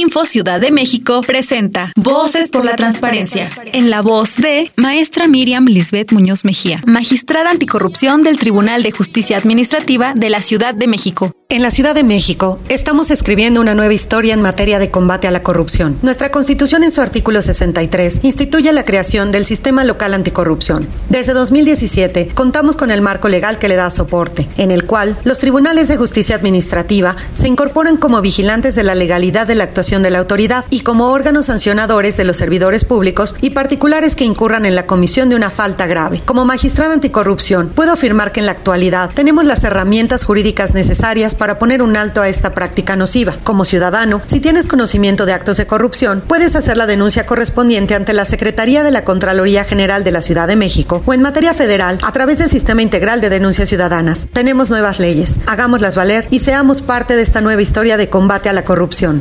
Info Ciudad de México presenta Voces por la Transparencia, en la voz de Maestra Miriam Lisbeth Muñoz Mejía, magistrada anticorrupción del Tribunal de Justicia Administrativa de la Ciudad de México. En la Ciudad de México estamos escribiendo una nueva historia en materia de combate a la corrupción. Nuestra Constitución en su artículo 63 instituye la creación del Sistema Local Anticorrupción. Desde 2017 contamos con el marco legal que le da soporte, en el cual los tribunales de justicia administrativa se incorporan como vigilantes de la legalidad de la actuación de la autoridad y como órganos sancionadores de los servidores públicos y particulares que incurran en la comisión de una falta grave. Como magistrada anticorrupción, puedo afirmar que en la actualidad tenemos las herramientas jurídicas necesarias para poner un alto a esta práctica nociva. Como ciudadano, si tienes conocimiento de actos de corrupción, puedes hacer la denuncia correspondiente ante la Secretaría de la Contraloría General de la Ciudad de México o en materia federal a través del Sistema Integral de Denuncias Ciudadanas. Tenemos nuevas leyes, hagámoslas valer y seamos parte de esta nueva historia de combate a la corrupción.